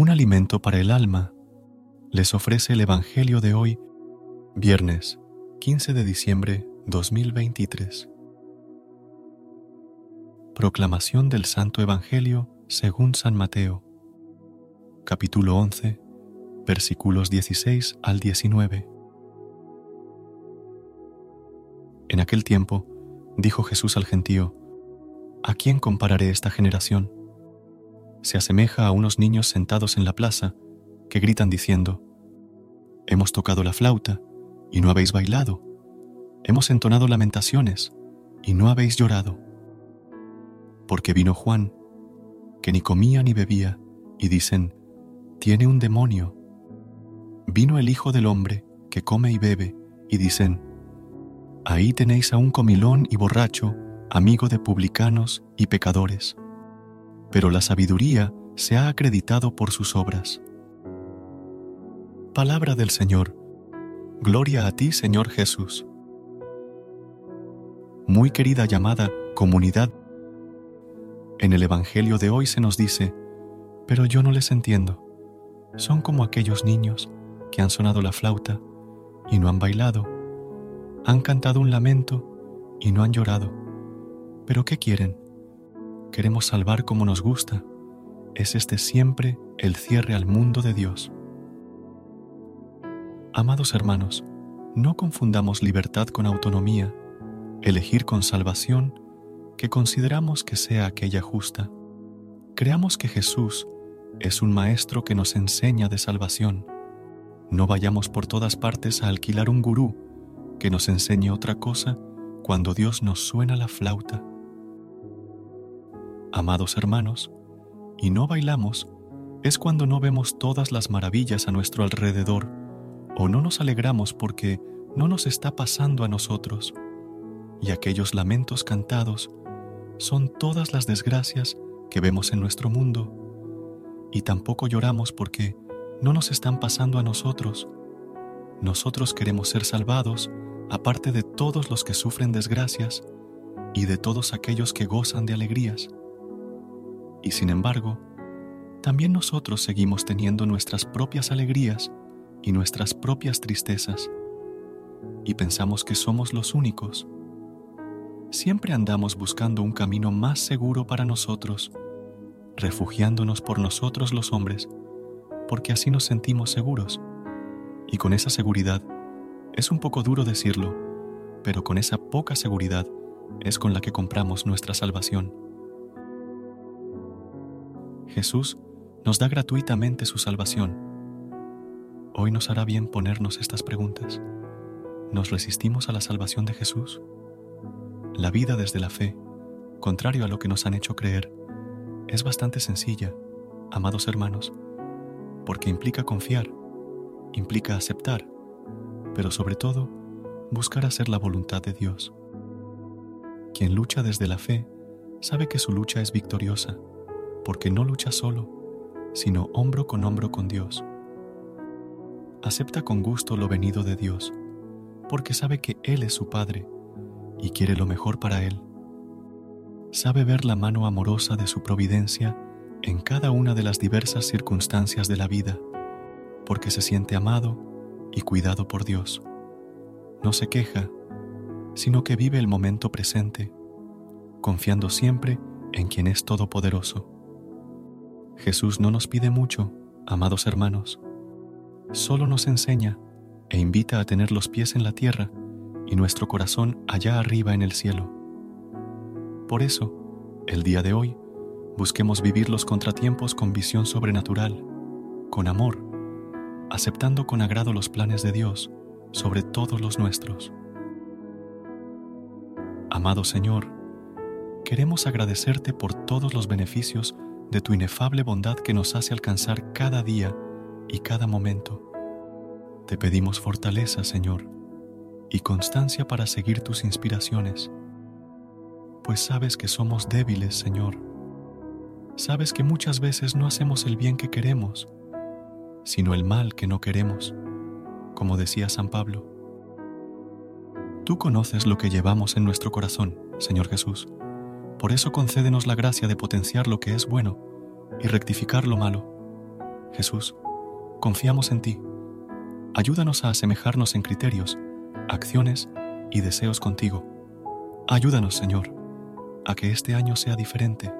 Un alimento para el alma, les ofrece el Evangelio de hoy, viernes 15 de diciembre 2023. Proclamación del Santo Evangelio según San Mateo, capítulo 11, versículos 16 al 19. En aquel tiempo, dijo Jesús al gentío, ¿A quién compararé esta generación? Se asemeja a unos niños sentados en la plaza que gritan diciendo, Hemos tocado la flauta y no habéis bailado, hemos entonado lamentaciones y no habéis llorado. Porque vino Juan, que ni comía ni bebía, y dicen, Tiene un demonio. Vino el Hijo del Hombre, que come y bebe, y dicen, Ahí tenéis a un comilón y borracho, amigo de publicanos y pecadores pero la sabiduría se ha acreditado por sus obras. Palabra del Señor. Gloria a ti, Señor Jesús. Muy querida llamada comunidad, en el Evangelio de hoy se nos dice, pero yo no les entiendo. Son como aquellos niños que han sonado la flauta y no han bailado, han cantado un lamento y no han llorado. ¿Pero qué quieren? Queremos salvar como nos gusta, es este siempre el cierre al mundo de Dios. Amados hermanos, no confundamos libertad con autonomía, elegir con salvación que consideramos que sea aquella justa. Creamos que Jesús es un Maestro que nos enseña de salvación. No vayamos por todas partes a alquilar un gurú que nos enseñe otra cosa cuando Dios nos suena la flauta amados hermanos, y no bailamos, es cuando no vemos todas las maravillas a nuestro alrededor, o no nos alegramos porque no nos está pasando a nosotros, y aquellos lamentos cantados son todas las desgracias que vemos en nuestro mundo, y tampoco lloramos porque no nos están pasando a nosotros. Nosotros queremos ser salvados, aparte de todos los que sufren desgracias y de todos aquellos que gozan de alegrías. Y sin embargo, también nosotros seguimos teniendo nuestras propias alegrías y nuestras propias tristezas, y pensamos que somos los únicos. Siempre andamos buscando un camino más seguro para nosotros, refugiándonos por nosotros los hombres, porque así nos sentimos seguros. Y con esa seguridad, es un poco duro decirlo, pero con esa poca seguridad es con la que compramos nuestra salvación. Jesús nos da gratuitamente su salvación. Hoy nos hará bien ponernos estas preguntas. ¿Nos resistimos a la salvación de Jesús? La vida desde la fe, contrario a lo que nos han hecho creer, es bastante sencilla, amados hermanos, porque implica confiar, implica aceptar, pero sobre todo buscar hacer la voluntad de Dios. Quien lucha desde la fe sabe que su lucha es victoriosa, porque no lucha solo, sino hombro con hombro con Dios. Acepta con gusto lo venido de Dios, porque sabe que Él es su Padre y quiere lo mejor para Él. Sabe ver la mano amorosa de su providencia en cada una de las diversas circunstancias de la vida, porque se siente amado y cuidado por Dios. No se queja, sino que vive el momento presente, confiando siempre en quien es todopoderoso. Jesús no nos pide mucho, amados hermanos, solo nos enseña e invita a tener los pies en la tierra y nuestro corazón allá arriba en el cielo. Por eso, el día de hoy, busquemos vivir los contratiempos con visión sobrenatural, con amor, aceptando con agrado los planes de Dios sobre todos los nuestros. Amado Señor, queremos agradecerte por todos los beneficios de tu inefable bondad que nos hace alcanzar cada día y cada momento. Te pedimos fortaleza, Señor, y constancia para seguir tus inspiraciones, pues sabes que somos débiles, Señor. Sabes que muchas veces no hacemos el bien que queremos, sino el mal que no queremos, como decía San Pablo. Tú conoces lo que llevamos en nuestro corazón, Señor Jesús por eso concédenos la gracia de potenciar lo que es bueno y rectificar lo malo. Jesús, confiamos en ti. Ayúdanos a asemejarnos en criterios, acciones y deseos contigo. Ayúdanos, Señor, a que este año sea diferente.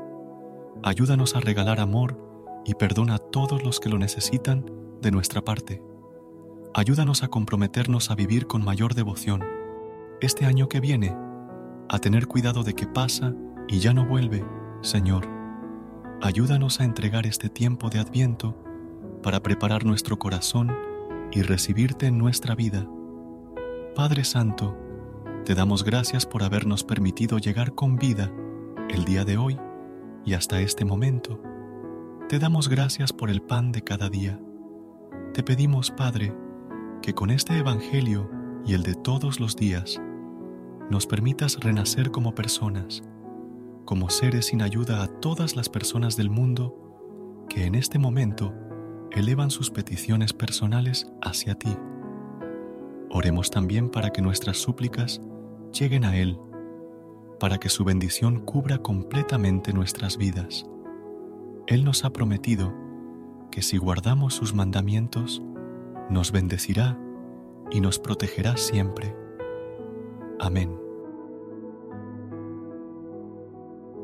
Ayúdanos a regalar amor y perdona a todos los que lo necesitan de nuestra parte. Ayúdanos a comprometernos a vivir con mayor devoción este año que viene, a tener cuidado de que pasa y ya no vuelve, Señor. Ayúdanos a entregar este tiempo de adviento para preparar nuestro corazón y recibirte en nuestra vida. Padre Santo, te damos gracias por habernos permitido llegar con vida el día de hoy y hasta este momento. Te damos gracias por el pan de cada día. Te pedimos, Padre, que con este Evangelio y el de todos los días, nos permitas renacer como personas como seres sin ayuda a todas las personas del mundo que en este momento elevan sus peticiones personales hacia ti. Oremos también para que nuestras súplicas lleguen a Él, para que su bendición cubra completamente nuestras vidas. Él nos ha prometido que si guardamos sus mandamientos, nos bendecirá y nos protegerá siempre. Amén.